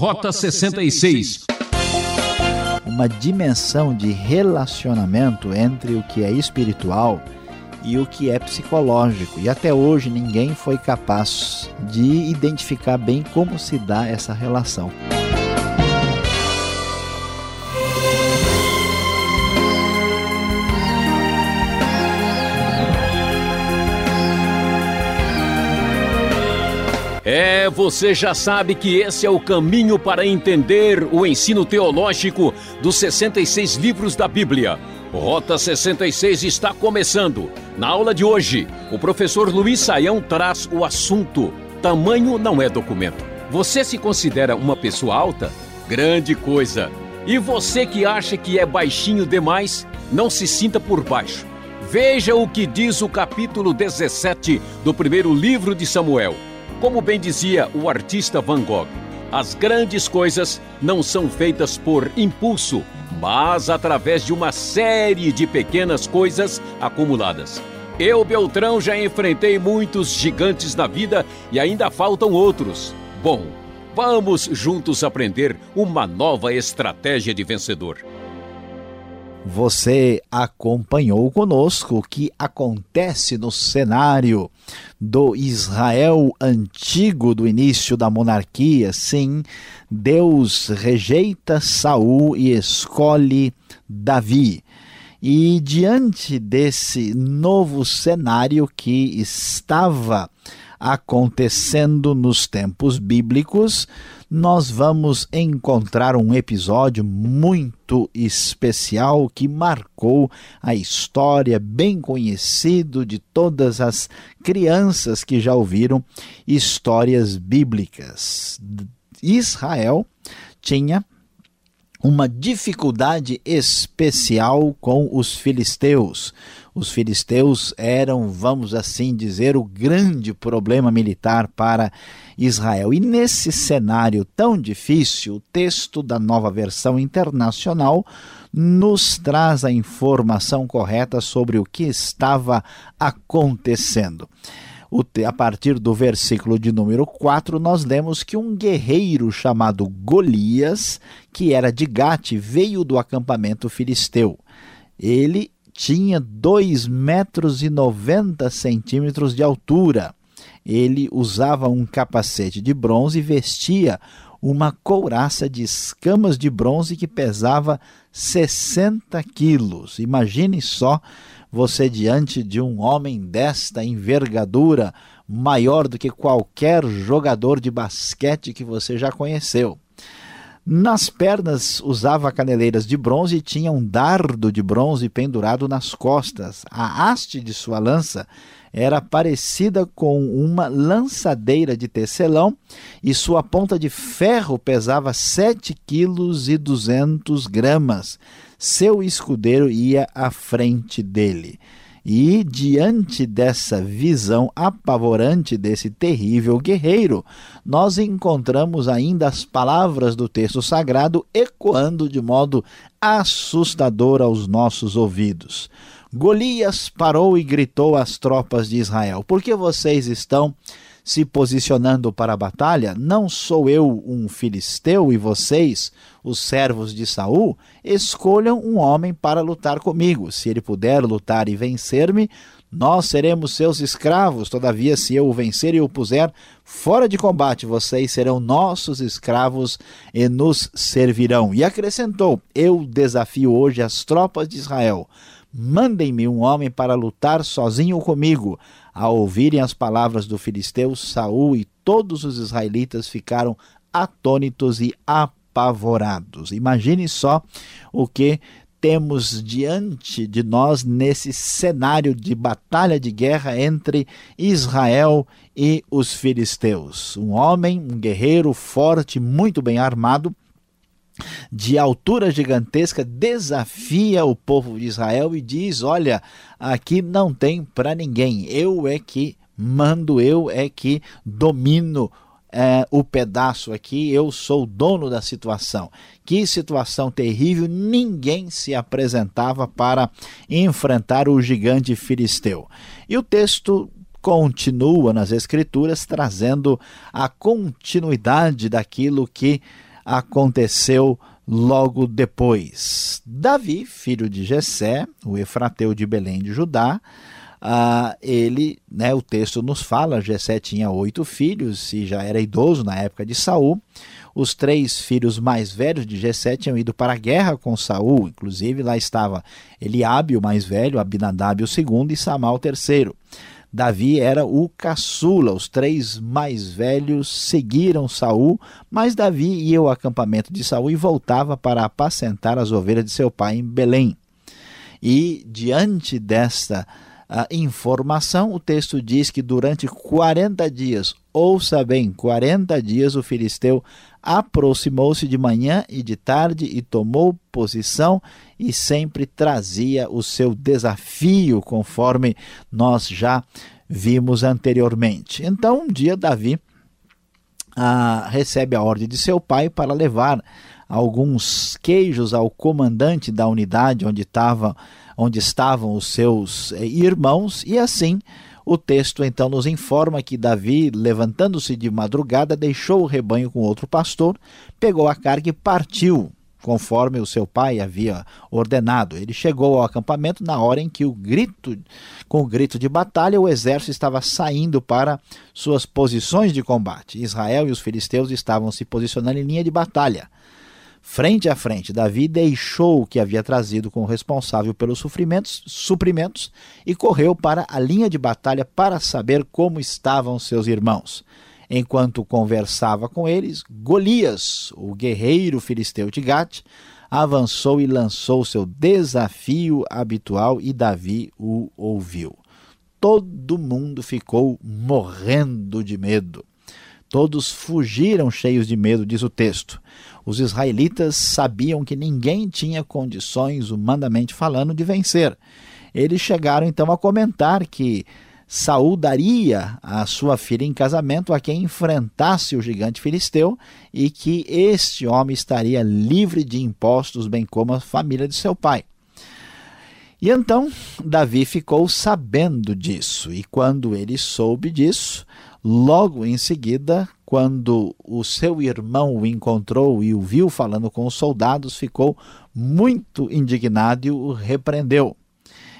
Rota 66 uma dimensão de relacionamento entre o que é espiritual e o que é psicológico. E até hoje ninguém foi capaz de identificar bem como se dá essa relação. É, você já sabe que esse é o caminho para entender o ensino teológico dos 66 livros da Bíblia. Rota 66 está começando. Na aula de hoje, o professor Luiz Saião traz o assunto: Tamanho não é documento. Você se considera uma pessoa alta? Grande coisa. E você que acha que é baixinho demais, não se sinta por baixo. Veja o que diz o capítulo 17 do primeiro livro de Samuel. Como bem dizia o artista Van Gogh, as grandes coisas não são feitas por impulso, mas através de uma série de pequenas coisas acumuladas. Eu, Beltrão, já enfrentei muitos gigantes na vida e ainda faltam outros. Bom, vamos juntos aprender uma nova estratégia de vencedor. Você acompanhou conosco o que acontece no cenário do Israel antigo do início da monarquia. Sim, Deus rejeita Saul e escolhe Davi. E diante desse novo cenário que estava acontecendo nos tempos bíblicos, nós vamos encontrar um episódio muito especial que marcou a história, bem conhecido de todas as crianças que já ouviram histórias bíblicas. Israel tinha uma dificuldade especial com os filisteus. Os filisteus eram, vamos assim dizer, o grande problema militar para Israel. E nesse cenário tão difícil, o texto da nova versão internacional nos traz a informação correta sobre o que estava acontecendo a partir do versículo de número 4, nós lemos que um guerreiro chamado Golias, que era de Gate, veio do acampamento filisteu. Ele tinha 2 metros e 90 centímetros de altura. Ele usava um capacete de bronze e vestia uma couraça de escamas de bronze que pesava 60 quilos. Imagine só você diante de um homem desta envergadura, maior do que qualquer jogador de basquete que você já conheceu. Nas pernas usava caneleiras de bronze e tinha um dardo de bronze pendurado nas costas. A haste de sua lança era parecida com uma lançadeira de tecelão e sua ponta de ferro pesava sete quilos e duzentos gramas seu escudeiro ia à frente dele. E diante dessa visão apavorante desse terrível guerreiro, nós encontramos ainda as palavras do texto sagrado ecoando de modo assustador aos nossos ouvidos. Golias parou e gritou às tropas de Israel: Por que vocês estão se posicionando para a batalha, não sou eu um filisteu e vocês, os servos de Saul, escolham um homem para lutar comigo. Se ele puder lutar e vencer-me, nós seremos seus escravos. Todavia, se eu o vencer e o puser fora de combate, vocês serão nossos escravos e nos servirão. E acrescentou: Eu desafio hoje as tropas de Israel. Mandem-me um homem para lutar sozinho comigo. Ao ouvirem as palavras do filisteu, Saul e todos os israelitas ficaram atônitos e apavorados. Imagine só o que temos diante de nós nesse cenário de batalha de guerra entre Israel e os filisteus. Um homem, um guerreiro forte, muito bem armado, de altura gigantesca, desafia o povo de Israel e diz: Olha, aqui não tem para ninguém, eu é que mando, eu é que domino é, o pedaço aqui, eu sou o dono da situação. Que situação terrível, ninguém se apresentava para enfrentar o gigante filisteu. E o texto continua nas Escrituras trazendo a continuidade daquilo que aconteceu logo depois. Davi, filho de Jessé, o Efrateu de Belém de Judá, ah, ele, né, o texto nos fala, Jessé tinha oito filhos e já era idoso na época de Saul. Os três filhos mais velhos de Jessé tinham ido para a guerra com Saul, inclusive lá estava Eliabe, o mais velho, Abinadab, o segundo, e Samal, o terceiro. Davi era o caçula, os três mais velhos seguiram Saul, mas Davi ia ao acampamento de Saul e voltava para apacentar as ovelhas de seu pai em Belém. E diante desta a informação, o texto diz que durante 40 dias, ouça bem, 40 dias o filisteu aproximou-se de manhã e de tarde e tomou posição e sempre trazia o seu desafio, conforme nós já vimos anteriormente. Então, um dia Davi ah, recebe a ordem de seu pai para levar alguns queijos ao comandante da unidade onde estava onde estavam os seus eh, irmãos, e assim o texto então nos informa que Davi, levantando-se de madrugada, deixou o rebanho com outro pastor, pegou a carga e partiu, conforme o seu pai havia ordenado. Ele chegou ao acampamento na hora em que o grito, com o grito de batalha, o exército estava saindo para suas posições de combate. Israel e os filisteus estavam se posicionando em linha de batalha. Frente a frente, Davi deixou o que havia trazido como responsável pelos suprimentos, suprimentos e correu para a linha de batalha para saber como estavam seus irmãos. Enquanto conversava com eles, Golias, o guerreiro filisteu de Gate, avançou e lançou seu desafio habitual e Davi o ouviu. Todo mundo ficou morrendo de medo. Todos fugiram cheios de medo, diz o texto. Os israelitas sabiam que ninguém tinha condições, humanamente falando, de vencer. Eles chegaram então a comentar que Saul daria a sua filha em casamento a quem enfrentasse o gigante filisteu e que este homem estaria livre de impostos, bem como a família de seu pai. E então Davi ficou sabendo disso, e quando ele soube disso, logo em seguida quando o seu irmão o encontrou e o viu falando com os soldados, ficou muito indignado e o repreendeu.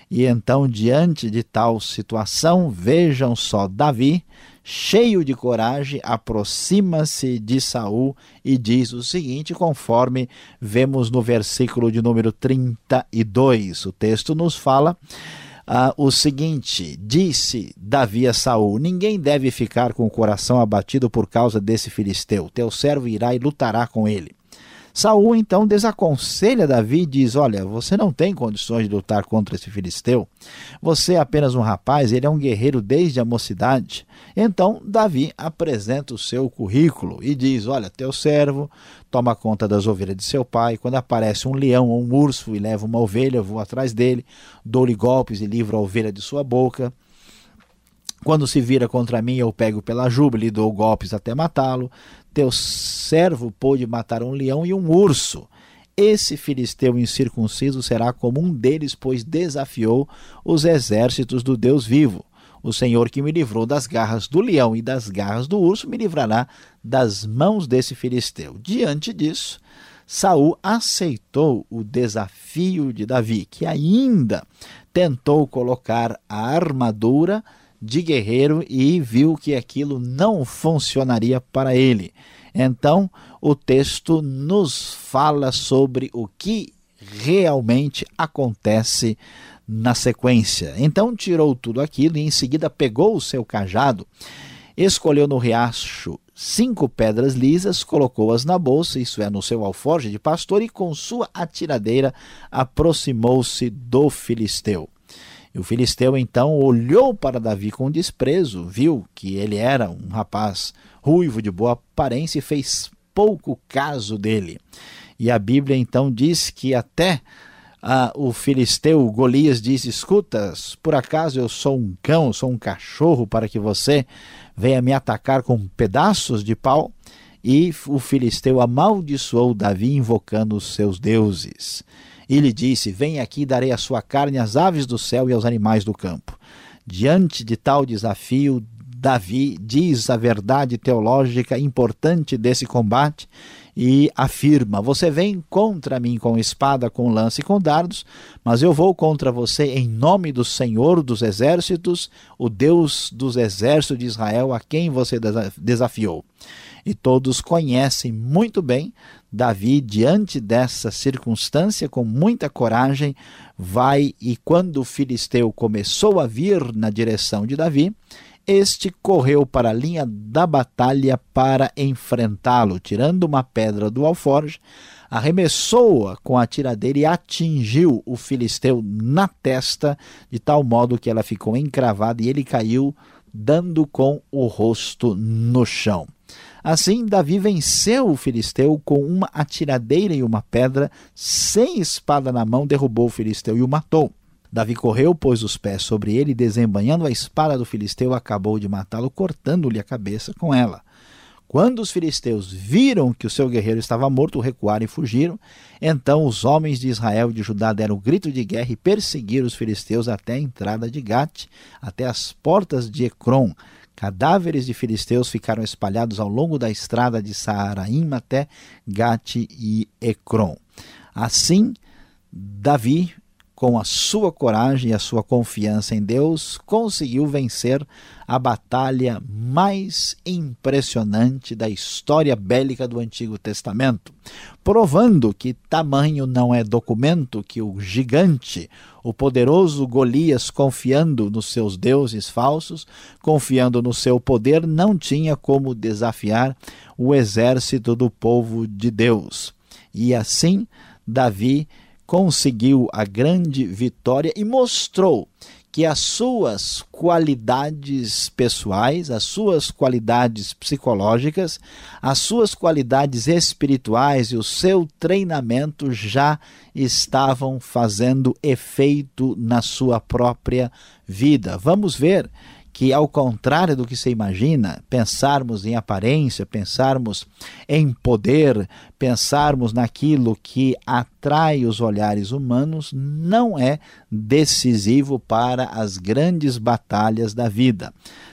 E então, diante de tal situação, vejam só Davi, cheio de coragem, aproxima-se de Saul e diz o seguinte, conforme vemos no versículo de número 32. O texto nos fala: ah, o seguinte: Disse Davi a Saul: Ninguém deve ficar com o coração abatido por causa desse filisteu. Teu servo irá e lutará com ele. Saul então desaconselha Davi e diz: Olha, você não tem condições de lutar contra esse filisteu. Você é apenas um rapaz, ele é um guerreiro desde a mocidade. Então Davi apresenta o seu currículo e diz: Olha, teu servo toma conta das ovelhas de seu pai. Quando aparece um leão ou um urso e leva uma ovelha, eu vou atrás dele, dou-lhe golpes e livro a ovelha de sua boca. Quando se vira contra mim, eu pego pela juba e lhe dou golpes até matá-lo. Teu servo pôde matar um leão e um urso. Esse filisteu incircunciso será como um deles, pois desafiou os exércitos do Deus vivo. O Senhor que me livrou das garras do leão e das garras do urso me livrará das mãos desse filisteu. Diante disso, Saul aceitou o desafio de Davi, que ainda tentou colocar a armadura de guerreiro e viu que aquilo não funcionaria para ele. Então, o texto nos fala sobre o que realmente acontece na sequência. Então, tirou tudo aquilo e em seguida pegou o seu cajado, escolheu no riacho cinco pedras lisas, colocou-as na bolsa, isso é, no seu alforje de pastor, e com sua atiradeira aproximou-se do filisteu. E o filisteu então olhou para Davi com desprezo, viu que ele era um rapaz ruivo de boa aparência e fez pouco caso dele. E a Bíblia então diz que até ah, o filisteu Golias diz: Escutas, por acaso eu sou um cão, sou um cachorro para que você venha me atacar com pedaços de pau? E o filisteu amaldiçoou Davi invocando os seus deuses. E lhe disse: Vem aqui, darei a sua carne às aves do céu e aos animais do campo. Diante de tal desafio, Davi diz a verdade teológica importante desse combate e afirma: Você vem contra mim com espada, com lança e com dardos, mas eu vou contra você em nome do Senhor dos exércitos, o Deus dos exércitos de Israel, a quem você desafiou. E todos conhecem muito bem Davi, diante dessa circunstância, com muita coragem, vai e quando o filisteu começou a vir na direção de Davi, este correu para a linha da batalha para enfrentá-lo, tirando uma pedra do alforje, arremessou-a com a tiradeira e atingiu o filisteu na testa, de tal modo que ela ficou encravada e ele caiu, dando com o rosto no chão. Assim, Davi venceu o filisteu com uma atiradeira e uma pedra, sem espada na mão, derrubou o filisteu e o matou. Davi correu, pôs os pés sobre ele desembanhando a espada do filisteu, acabou de matá-lo, cortando-lhe a cabeça com ela. Quando os filisteus viram que o seu guerreiro estava morto, recuaram e fugiram. Então os homens de Israel e de Judá deram um grito de guerra e perseguiram os filisteus até a entrada de Gate, até as portas de Ecrom. Cadáveres de filisteus ficaram espalhados ao longo da estrada de Saaraim até Gate e Ecrom. Assim, Davi com a sua coragem e a sua confiança em Deus, conseguiu vencer a batalha mais impressionante da história bélica do Antigo Testamento, provando que tamanho não é documento que o gigante, o poderoso Golias, confiando nos seus deuses falsos, confiando no seu poder, não tinha como desafiar o exército do povo de Deus. E assim, Davi conseguiu a grande vitória e mostrou que as suas qualidades pessoais, as suas qualidades psicológicas, as suas qualidades espirituais e o seu treinamento já estavam fazendo efeito na sua própria vida. Vamos ver que, ao contrário do que se imagina, pensarmos em aparência, pensarmos em poder, pensarmos naquilo que atrai os olhares humanos, não é decisivo para as grandes batalhas da vida.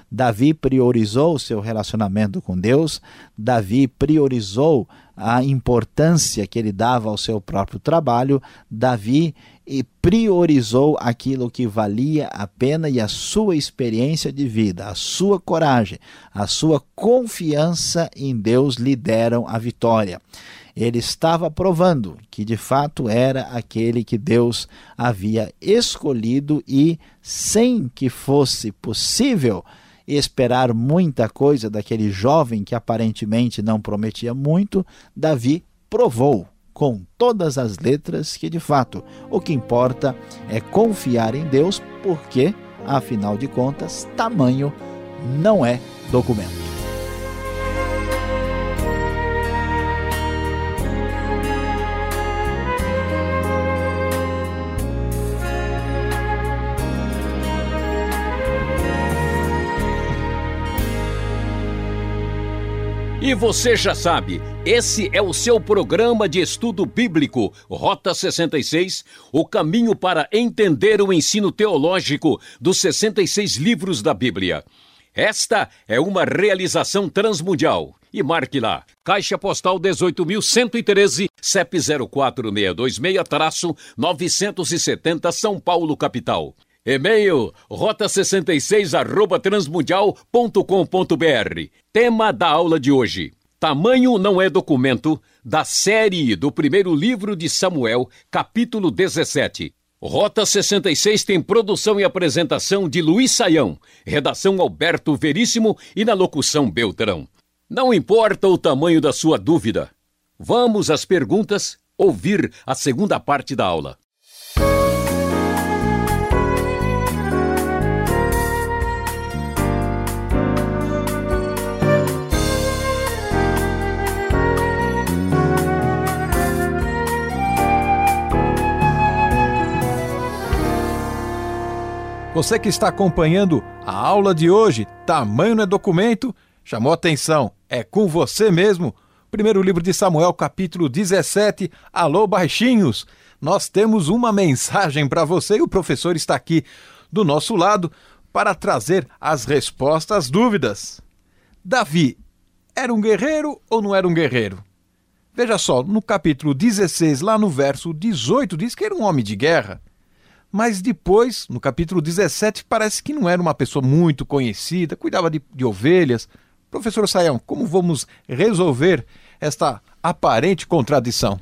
Davi priorizou seu relacionamento com Deus, Davi priorizou a importância que ele dava ao seu próprio trabalho, Davi priorizou aquilo que valia a pena e a sua experiência de vida, a sua coragem, a sua confiança em Deus lhe deram a vitória. Ele estava provando que de fato era aquele que Deus havia escolhido e, sem que fosse possível esperar muita coisa daquele jovem que aparentemente não prometia muito, Davi provou com todas as letras que de fato o que importa é confiar em Deus, porque afinal de contas, tamanho não é documento. E você já sabe, esse é o seu programa de estudo bíblico, Rota 66, o caminho para entender o ensino teológico dos 66 livros da Bíblia. Esta é uma realização transmundial. E marque lá, Caixa Postal 18.113, CEP 04626-970 São Paulo, capital. E-mail rota66 arroba transmundial.com.br. Tema da aula de hoje: Tamanho não é documento, da série do primeiro livro de Samuel, capítulo 17. Rota 66 tem produção e apresentação de Luiz Saião, redação Alberto Veríssimo e na locução Beltrão. Não importa o tamanho da sua dúvida. Vamos às perguntas, ouvir a segunda parte da aula. Você que está acompanhando a aula de hoje, Tamanho não é documento, chamou atenção, é com você mesmo. Primeiro livro de Samuel, capítulo 17. Alô, baixinhos! Nós temos uma mensagem para você e o professor está aqui do nosso lado para trazer as respostas às dúvidas. Davi, era um guerreiro ou não era um guerreiro? Veja só, no capítulo 16, lá no verso 18, diz que era um homem de guerra. Mas depois, no capítulo 17, parece que não era uma pessoa muito conhecida, cuidava de, de ovelhas. Professor Saião, como vamos resolver esta aparente contradição?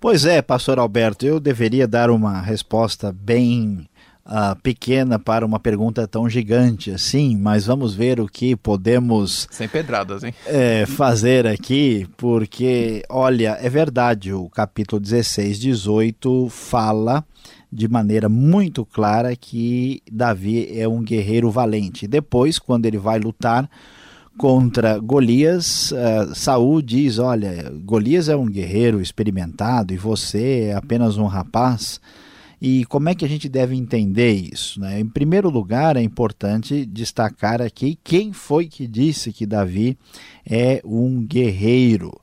Pois é, pastor Alberto, eu deveria dar uma resposta bem uh, pequena para uma pergunta tão gigante assim, mas vamos ver o que podemos. Sem pedradas, hein? É, fazer aqui, porque, olha, é verdade, o capítulo 16, 18 fala de maneira muito clara que Davi é um guerreiro valente. Depois, quando ele vai lutar contra Golias, uh, Saul diz: Olha, Golias é um guerreiro experimentado e você é apenas um rapaz. E como é que a gente deve entender isso? Né? Em primeiro lugar, é importante destacar aqui quem foi que disse que Davi é um guerreiro.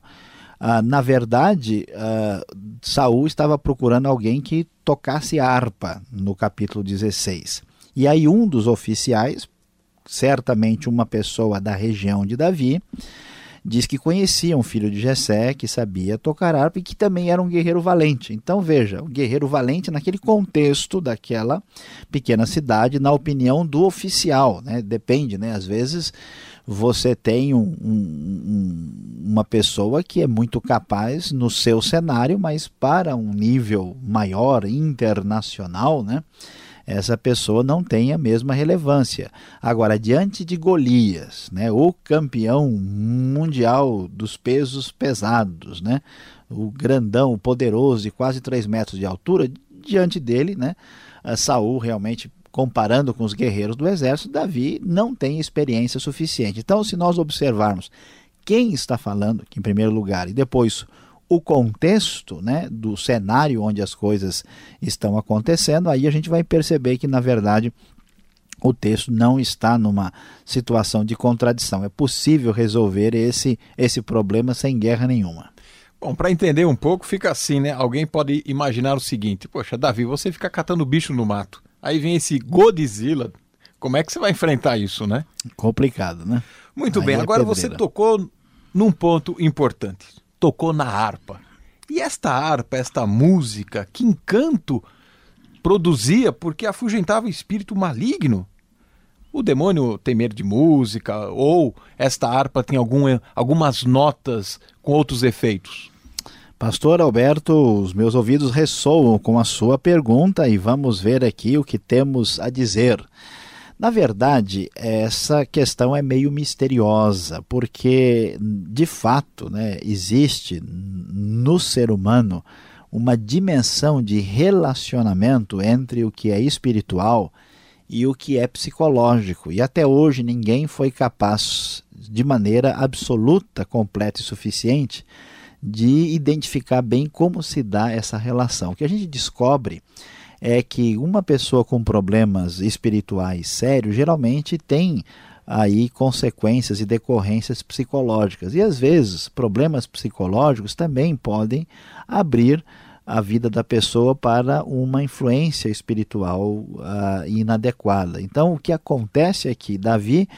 Ah, na verdade, ah, Saul estava procurando alguém que tocasse harpa no capítulo 16. E aí um dos oficiais, certamente uma pessoa da região de Davi, diz que conhecia um filho de Jessé que sabia tocar harpa e que também era um guerreiro valente. Então veja, um guerreiro valente naquele contexto daquela pequena cidade, na opinião do oficial, né? Depende, né? Às vezes você tem um, um, uma pessoa que é muito capaz no seu cenário, mas para um nível maior, internacional, né? essa pessoa não tem a mesma relevância. Agora, diante de Golias, né, o campeão mundial dos pesos pesados, né, o grandão, o poderoso de quase 3 metros de altura, diante dele, né, Saul realmente comparando com os guerreiros do exército, Davi não tem experiência suficiente. Então, se nós observarmos quem está falando, em primeiro lugar, e depois o contexto né, do cenário onde as coisas estão acontecendo, aí a gente vai perceber que, na verdade, o texto não está numa situação de contradição. É possível resolver esse, esse problema sem guerra nenhuma. Bom, para entender um pouco, fica assim, né? Alguém pode imaginar o seguinte: Poxa, Davi, você fica catando bicho no mato. Aí vem esse Godzilla. Como é que você vai enfrentar isso, né? Complicado, né? Muito Aí bem, é agora pedreira. você tocou num ponto importante tocou na harpa. E esta harpa, esta música, que encanto produzia porque afugentava o espírito maligno. O demônio tem medo de música ou esta harpa tem algum, algumas notas com outros efeitos? Pastor Alberto, os meus ouvidos ressoam com a sua pergunta e vamos ver aqui o que temos a dizer. Na verdade, essa questão é meio misteriosa, porque de fato né, existe no ser humano uma dimensão de relacionamento entre o que é espiritual e o que é psicológico. E até hoje ninguém foi capaz, de maneira absoluta, completa e suficiente, de identificar bem como se dá essa relação. O que a gente descobre é que uma pessoa com problemas espirituais sérios geralmente tem aí consequências e decorrências psicológicas. E às vezes, problemas psicológicos também podem abrir a vida da pessoa para uma influência espiritual uh, inadequada. Então, o que acontece é que Davi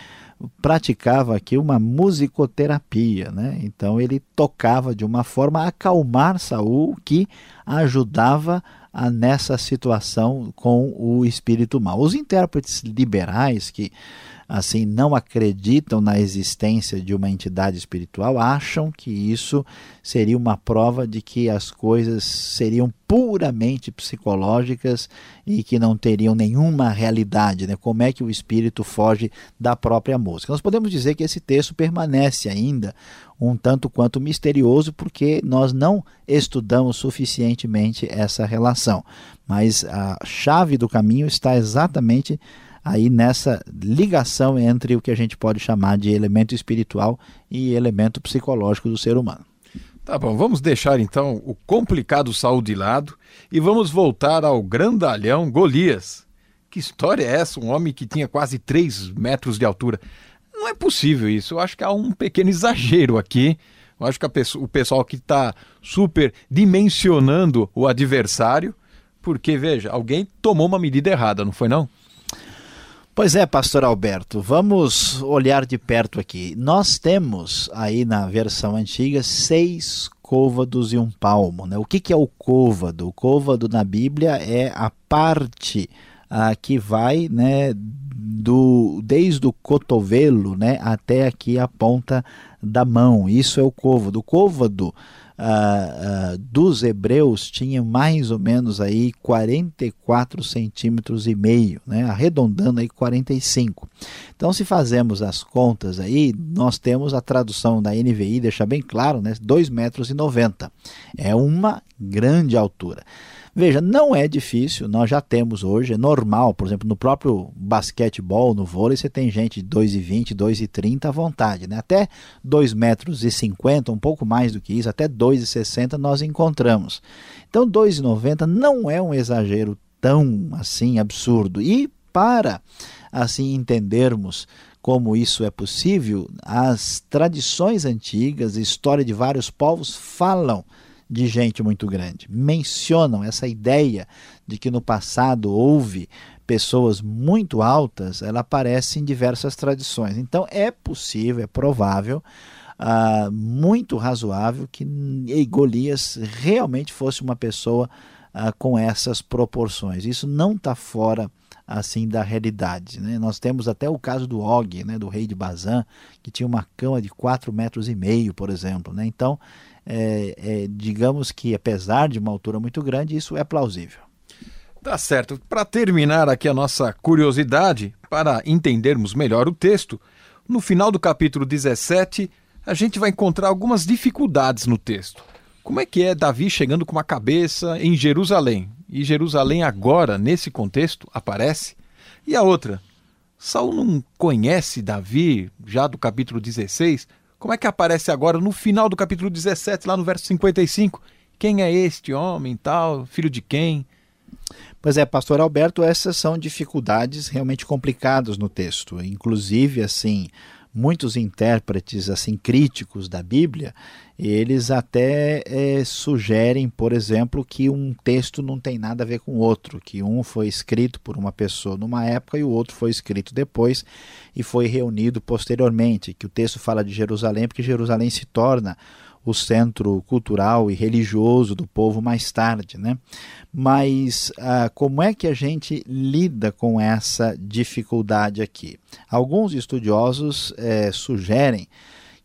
praticava aqui uma musicoterapia, né? Então ele tocava de uma forma a acalmar Saul, que ajudava a, nessa situação com o espírito mal. Os intérpretes liberais que assim não acreditam na existência de uma entidade espiritual acham que isso seria uma prova de que as coisas seriam puramente psicológicas e que não teriam nenhuma realidade, né? Como é que o espírito foge da própria música? Nós podemos dizer que esse texto permanece ainda um tanto quanto misterioso porque nós não estudamos suficientemente essa relação. Mas a chave do caminho está exatamente aí nessa ligação entre o que a gente pode chamar de elemento espiritual e elemento psicológico do ser humano. Tá bom, vamos deixar então o complicado Saul de lado e vamos voltar ao grandalhão Golias. Que história é essa? Um homem que tinha quase 3 metros de altura. Não é possível isso. Eu acho que há um pequeno exagero aqui. Eu acho que pessoa, o pessoal que está super dimensionando o adversário, porque, veja, alguém tomou uma medida errada, não foi não? Pois é, pastor Alberto, vamos olhar de perto aqui. Nós temos aí na versão antiga seis côvados e um palmo. Né? O que, que é o côvado? O côvado na Bíblia é a parte ah, que vai né, do, desde o cotovelo né, até aqui a ponta da mão. Isso é o côvado. O côvado ah, ah, dos hebreus tinha mais ou menos aí 44 centímetros e meio, né, arredondando aí 45. Então, se fazemos as contas aí, nós temos a tradução da NVI, deixa bem claro, né, 2 metros 90. É uma grande altura. Veja, não é difícil, nós já temos hoje, é normal, por exemplo, no próprio basquetebol, no vôlei, você tem gente de 2,20, 2,30 à vontade, né? Até 2,50 metros, 50, um pouco mais do que isso, até 2,60 nós encontramos. Então 2,90 não é um exagero tão assim absurdo. E para assim entendermos como isso é possível, as tradições antigas, a história de vários povos falam de gente muito grande. Mencionam essa ideia de que no passado houve pessoas muito altas, ela aparece em diversas tradições. Então é possível, é provável, uh, muito razoável que Golias realmente fosse uma pessoa uh, com essas proporções. Isso não está fora assim da realidade. Né? Nós temos até o caso do Og, né, do rei de Bazan, que tinha uma cama de 4 metros e meio, por exemplo. Né? Então é, é, digamos que apesar de uma altura muito grande, isso é plausível. Tá certo. Para terminar aqui a nossa curiosidade, para entendermos melhor o texto, no final do capítulo 17, a gente vai encontrar algumas dificuldades no texto. Como é que é Davi chegando com uma cabeça em Jerusalém? E Jerusalém agora, nesse contexto, aparece? E a outra, Saul não conhece Davi já do capítulo 16? Como é que aparece agora no final do capítulo 17, lá no verso 55? Quem é este homem tal? Filho de quem? Pois é, pastor Alberto, essas são dificuldades realmente complicadas no texto. Inclusive, assim, muitos intérpretes assim críticos da Bíblia, eles até é, sugerem, por exemplo, que um texto não tem nada a ver com o outro, que um foi escrito por uma pessoa numa época e o outro foi escrito depois e foi reunido posteriormente, que o texto fala de Jerusalém porque Jerusalém se torna o centro cultural e religioso do povo mais tarde. Né? Mas ah, como é que a gente lida com essa dificuldade aqui? Alguns estudiosos eh, sugerem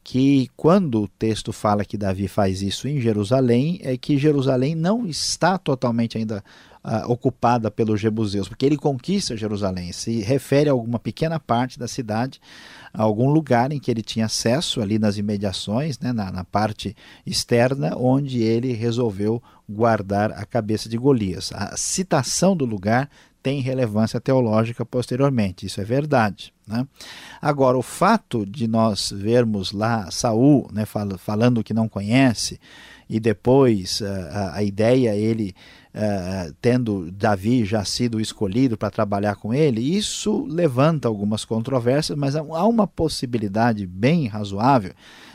que quando o texto fala que Davi faz isso em Jerusalém, é que Jerusalém não está totalmente ainda uh, ocupada pelos jebuseus, porque ele conquista Jerusalém, se refere a alguma pequena parte da cidade, a algum lugar em que ele tinha acesso, ali nas imediações, né, na, na parte externa, onde ele resolveu guardar a cabeça de Golias. A citação do lugar tem relevância teológica posteriormente, isso é verdade. Né? Agora, o fato de nós vermos lá Saul né, falando que não conhece, e depois a, a ideia ele uh, tendo Davi já sido escolhido para trabalhar com ele, isso levanta algumas controvérsias, mas há uma possibilidade bem razoável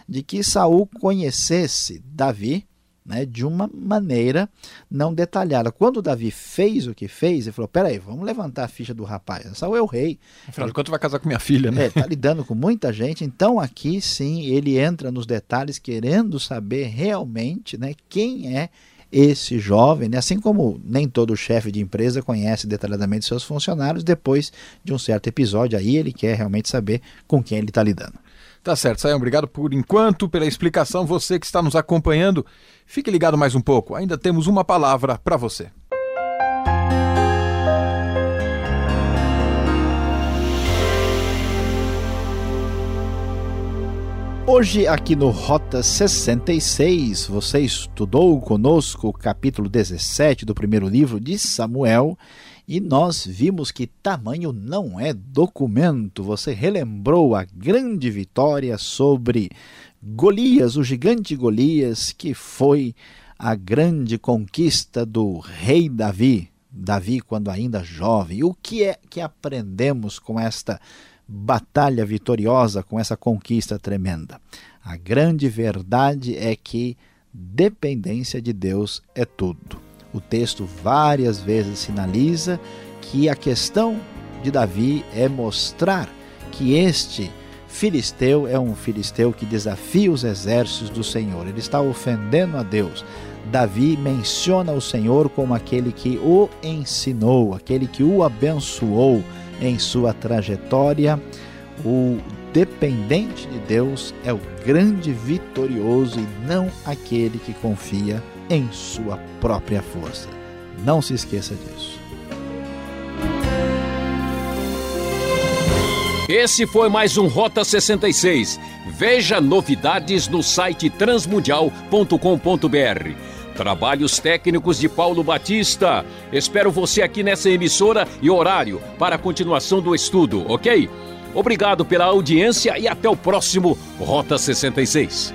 de que Saul conhecesse Davi né, de uma maneira não detalhada. Quando Davi fez o que fez, ele falou: peraí, vamos levantar a ficha do rapaz. Saul é o rei. Afinal de contas, vai casar com minha filha, né? Está é, lidando com muita gente. Então, aqui sim, ele entra nos detalhes, querendo saber realmente né, quem é esse jovem, né? assim como nem todo chefe de empresa conhece detalhadamente seus funcionários, depois de um certo episódio, aí ele quer realmente saber com quem ele está lidando. Tá certo, Sayão, obrigado por enquanto pela explicação. Você que está nos acompanhando, fique ligado mais um pouco. Ainda temos uma palavra para você. Hoje, aqui no Rota 66, você estudou conosco o capítulo 17 do primeiro livro de Samuel e nós vimos que tamanho não é documento. Você relembrou a grande vitória sobre Golias, o gigante Golias, que foi a grande conquista do rei Davi. Davi, quando ainda jovem. O que é que aprendemos com esta batalha vitoriosa, com essa conquista tremenda? A grande verdade é que dependência de Deus é tudo. O texto várias vezes sinaliza que a questão de Davi é mostrar que este filisteu é um filisteu que desafia os exércitos do Senhor. Ele está ofendendo a Deus. Davi menciona o Senhor como aquele que o ensinou, aquele que o abençoou em sua trajetória. O dependente de Deus é o grande vitorioso e não aquele que confia em sua própria força. Não se esqueça disso. Esse foi mais um Rota 66. Veja novidades no site transmundial.com.br. Trabalhos técnicos de Paulo Batista. Espero você aqui nessa emissora e horário para a continuação do estudo, ok? Obrigado pela audiência e até o próximo Rota 66.